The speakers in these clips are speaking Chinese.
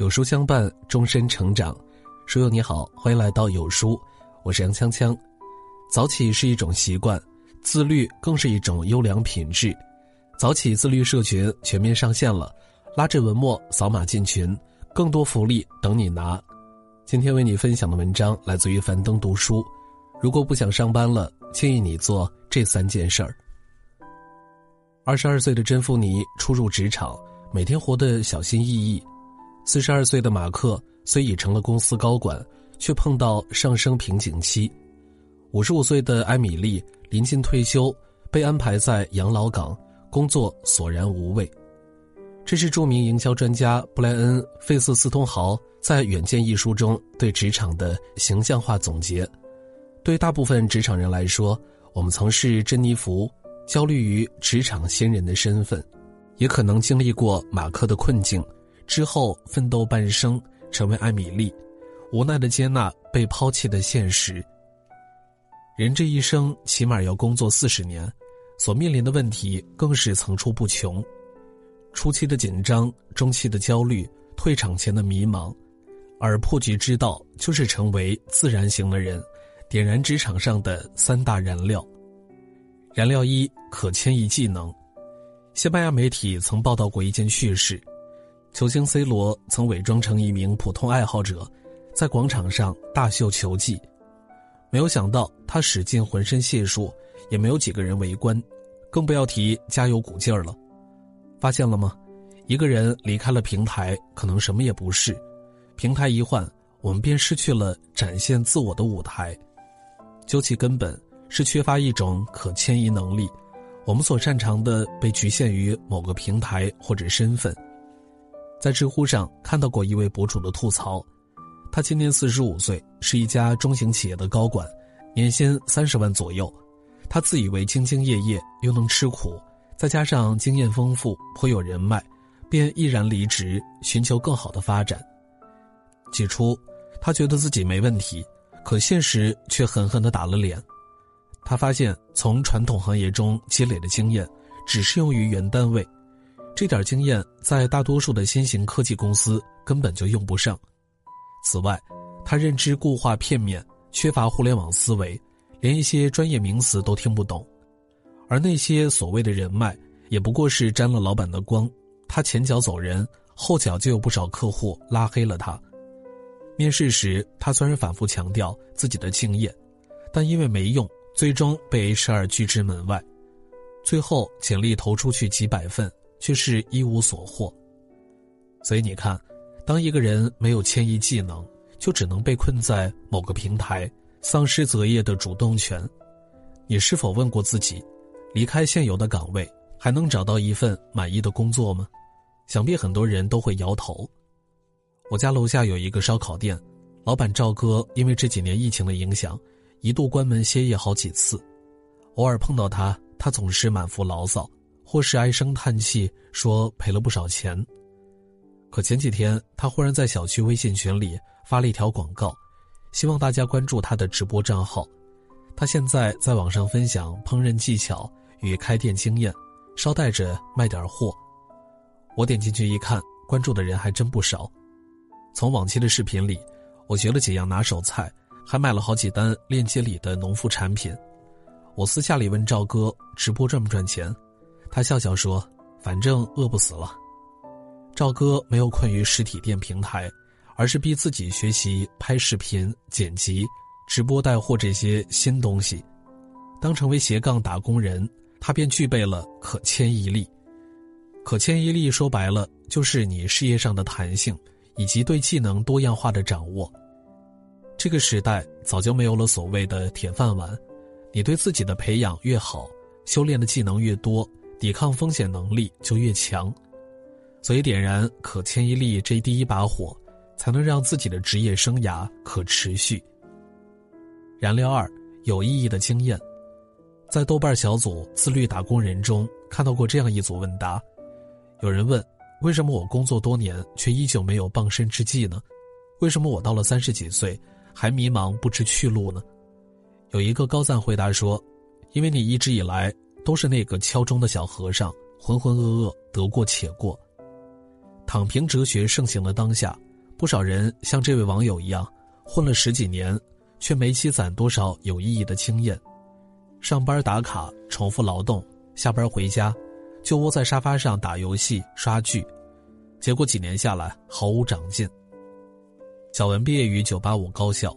有书相伴，终身成长。书友你好，欢迎来到有书，我是杨锵锵。早起是一种习惯，自律更是一种优良品质。早起自律社群全面上线了，拉着文末扫码进群，更多福利等你拿。今天为你分享的文章来自于樊登读书。如果不想上班了，建议你做这三件事儿。二十二岁的甄芙妮初入职场，每天活得小心翼翼。四十二岁的马克虽已成了公司高管，却碰到上升瓶颈期。五十五岁的艾米丽临近退休，被安排在养老岗工作，索然无味。这是著名营销专家布莱恩·费瑟斯通豪在《远见》一书中对职场的形象化总结。对大部分职场人来说，我们曾是珍妮弗，焦虑于职场新人的身份，也可能经历过马克的困境。之后奋斗半生，成为艾米丽，无奈的接纳被抛弃的现实。人这一生起码要工作四十年，所面临的问题更是层出不穷。初期的紧张，中期的焦虑，退场前的迷茫，而破局之道就是成为自然型的人，点燃职场上的三大燃料。燃料一，可迁移技能。西班牙媒体曾报道过一件趣事。球星 C 罗曾伪装成一名普通爱好者，在广场上大秀球技，没有想到他使尽浑身解数，也没有几个人围观，更不要提加油鼓劲儿了。发现了吗？一个人离开了平台，可能什么也不是；平台一换，我们便失去了展现自我的舞台。究其根本，是缺乏一种可迁移能力，我们所擅长的被局限于某个平台或者身份。在知乎上看到过一位博主的吐槽，他今年四十五岁，是一家中型企业的高管，年薪三十万左右。他自以为兢兢业业，又能吃苦，再加上经验丰富，颇有人脉，便毅然离职，寻求更好的发展。起初，他觉得自己没问题，可现实却狠狠地打了脸。他发现，从传统行业中积累的经验，只适用于原单位。这点经验在大多数的新型科技公司根本就用不上。此外，他认知固化片面，缺乏互联网思维，连一些专业名词都听不懂。而那些所谓的人脉，也不过是沾了老板的光。他前脚走人，后脚就有不少客户拉黑了他。面试时，他虽然反复强调自己的敬业，但因为没用，最终被 HR 拒之门外。最后，简历投出去几百份。却是一无所获，所以你看，当一个人没有迁移技能，就只能被困在某个平台，丧失择业的主动权。你是否问过自己，离开现有的岗位，还能找到一份满意的工作吗？想必很多人都会摇头。我家楼下有一个烧烤店，老板赵哥因为这几年疫情的影响，一度关门歇业好几次。偶尔碰到他，他总是满腹牢骚。或是唉声叹气说赔了不少钱，可前几天他忽然在小区微信群里发了一条广告，希望大家关注他的直播账号。他现在在网上分享烹饪技巧与开店经验，捎带着卖点货。我点进去一看，关注的人还真不少。从往期的视频里，我学了几样拿手菜，还买了好几单链接里的农副产品。我私下里问赵哥，直播赚不赚钱？他笑笑说：“反正饿不死了。”赵哥没有困于实体店平台，而是逼自己学习拍视频、剪辑、直播带货这些新东西。当成为斜杠打工人，他便具备了可迁移力。可迁移力说白了，就是你事业上的弹性，以及对技能多样化的掌握。这个时代早就没有了所谓的铁饭碗，你对自己的培养越好，修炼的技能越多。抵抗风险能力就越强，所以点燃可迁移力这第一把火，才能让自己的职业生涯可持续。燃料二，有意义的经验，在豆瓣小组“自律打工人”中看到过这样一组问答，有人问：为什么我工作多年却依旧没有傍身之计呢？为什么我到了三十几岁还迷茫不知去路呢？有一个高赞回答说：因为你一直以来。都是那个敲钟的小和尚，浑浑噩噩，得过且过。躺平哲学盛行的当下，不少人像这位网友一样，混了十几年，却没积攒多少有意义的经验。上班打卡，重复劳动，下班回家，就窝在沙发上打游戏、刷剧，结果几年下来毫无长进。小文毕业于985高校，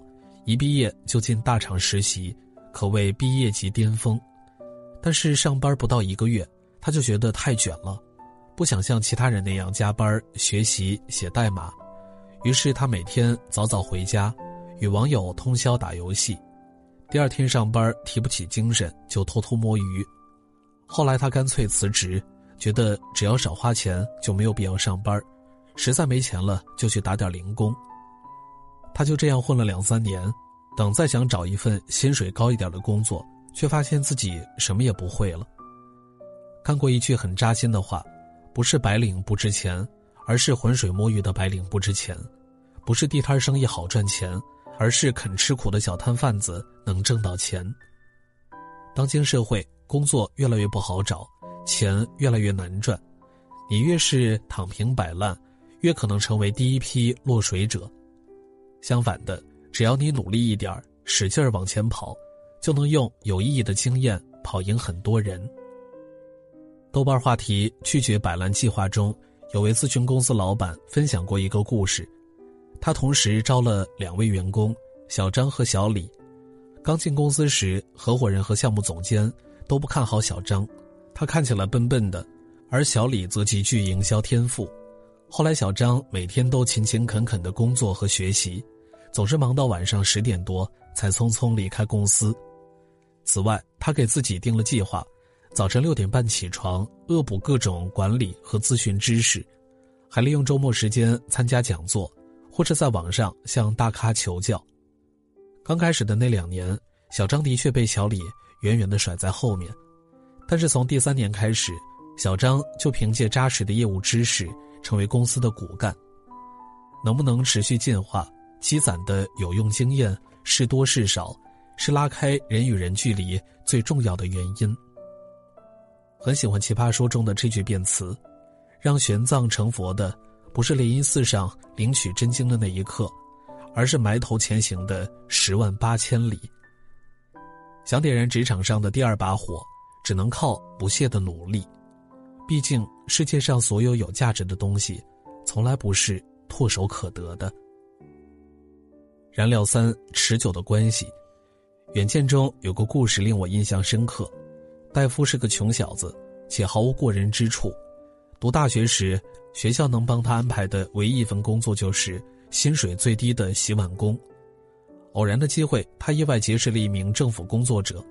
一毕业就进大厂实习，可谓毕业即巅峰。但是上班不到一个月，他就觉得太卷了，不想像其他人那样加班学习写代码。于是他每天早早回家，与网友通宵打游戏。第二天上班提不起精神，就偷偷摸鱼。后来他干脆辞职，觉得只要少花钱就没有必要上班，实在没钱了就去打点零工。他就这样混了两三年，等再想找一份薪水高一点的工作，却发现自己什么也不会了。看过一句很扎心的话：“不是白领不值钱，而是浑水摸鱼的白领不值钱；不是地摊生意好赚钱。”而是肯吃苦的小摊贩子能挣到钱。当今社会，工作越来越不好找，钱越来越难赚，你越是躺平摆烂，越可能成为第一批落水者。相反的，只要你努力一点使劲儿往前跑，就能用有意义的经验跑赢很多人。豆瓣话题拒绝摆烂计划中，有位咨询公司老板分享过一个故事。他同时招了两位员工，小张和小李。刚进公司时，合伙人和项目总监都不看好小张，他看起来笨笨的，而小李则极具营销天赋。后来，小张每天都勤勤恳恳的工作和学习，总是忙到晚上十点多才匆匆离开公司。此外，他给自己定了计划：早晨六点半起床，恶补各种管理和咨询知识，还利用周末时间参加讲座。或者在网上向大咖求教。刚开始的那两年，小张的确被小李远远的甩在后面，但是从第三年开始，小张就凭借扎实的业务知识成为公司的骨干。能不能持续进化、积攒的有用经验是多是少，是拉开人与人距离最重要的原因。很喜欢《奇葩说》中的这句辩词：“让玄奘成佛的。”不是灵隐寺上领取真经的那一刻，而是埋头前行的十万八千里。想点燃职场上的第二把火，只能靠不懈的努力。毕竟世界上所有有价值的东西，从来不是唾手可得的。燃料三：持久的关系。远见中有个故事令我印象深刻。戴夫是个穷小子，且毫无过人之处。读大学时。学校能帮他安排的唯一一份工作就是薪水最低的洗碗工。偶然的机会，他意外结识了一名政府工作者。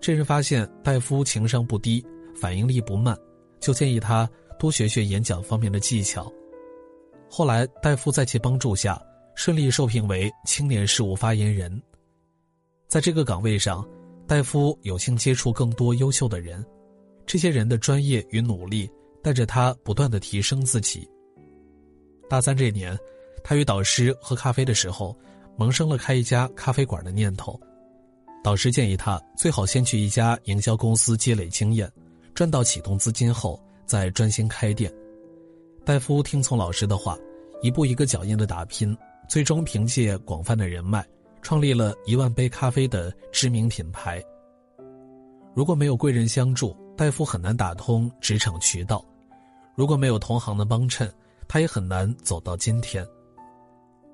这人发现戴夫情商不低，反应力不慢，就建议他多学学演讲方面的技巧。后来，戴夫在其帮助下顺利受聘为青年事务发言人。在这个岗位上，戴夫有幸接触更多优秀的人，这些人的专业与努力。带着他不断的提升自己。大三这年，他与导师喝咖啡的时候，萌生了开一家咖啡馆的念头。导师建议他最好先去一家营销公司积累经验，赚到启动资金后再专心开店。戴夫听从老师的话，一步一个脚印的打拼，最终凭借广泛的人脉，创立了一万杯咖啡的知名品牌。如果没有贵人相助，戴夫很难打通职场渠道。如果没有同行的帮衬，他也很难走到今天。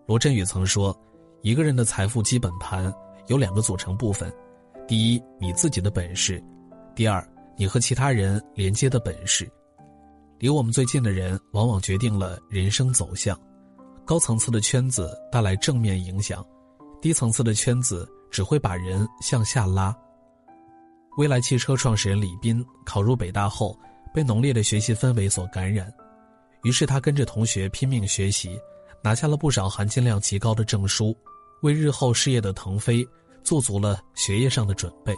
罗振宇曾说：“一个人的财富基本盘有两个组成部分，第一，你自己的本事；第二，你和其他人连接的本事。离我们最近的人，往往决定了人生走向。高层次的圈子带来正面影响，低层次的圈子只会把人向下拉。”未来汽车创始人李斌考入北大后。被浓烈的学习氛围所感染，于是他跟着同学拼命学习，拿下了不少含金量极高的证书，为日后事业的腾飞做足了学业上的准备。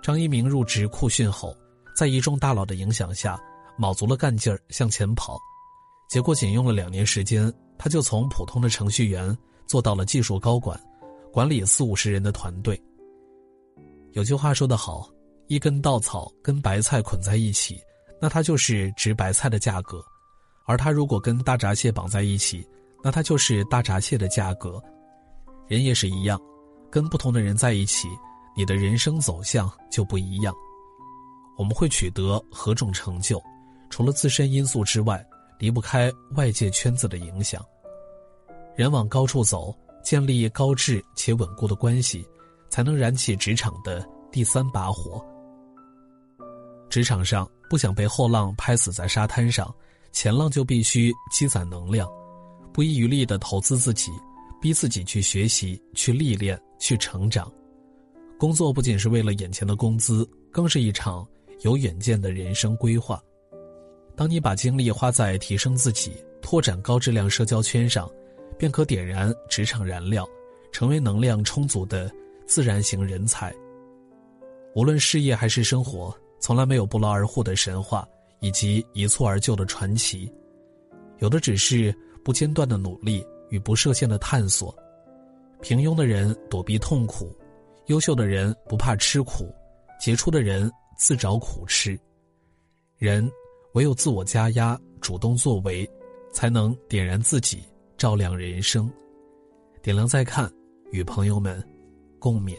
张一鸣入职酷讯后，在一众大佬的影响下，卯足了干劲儿向前跑，结果仅用了两年时间，他就从普通的程序员做到了技术高管，管理四五十人的团队。有句话说得好。一根稻草跟白菜捆在一起，那它就是值白菜的价格；而它如果跟大闸蟹绑在一起，那它就是大闸蟹的价格。人也是一样，跟不同的人在一起，你的人生走向就不一样。我们会取得何种成就，除了自身因素之外，离不开外界圈子的影响。人往高处走，建立高质且稳固的关系，才能燃起职场的第三把火。职场上不想被后浪拍死在沙滩上，前浪就必须积攒能量，不遗余力的投资自己，逼自己去学习、去历练、去成长。工作不仅是为了眼前的工资，更是一场有远见的人生规划。当你把精力花在提升自己、拓展高质量社交圈上。便可点燃职场燃料，成为能量充足的自然型人才。无论事业还是生活，从来没有不劳而获的神话以及一蹴而就的传奇，有的只是不间断的努力与不设限的探索。平庸的人躲避痛苦，优秀的人不怕吃苦，杰出的人自找苦吃。人唯有自我加压，主动作为，才能点燃自己。照亮人生，点亮再看，与朋友们共勉。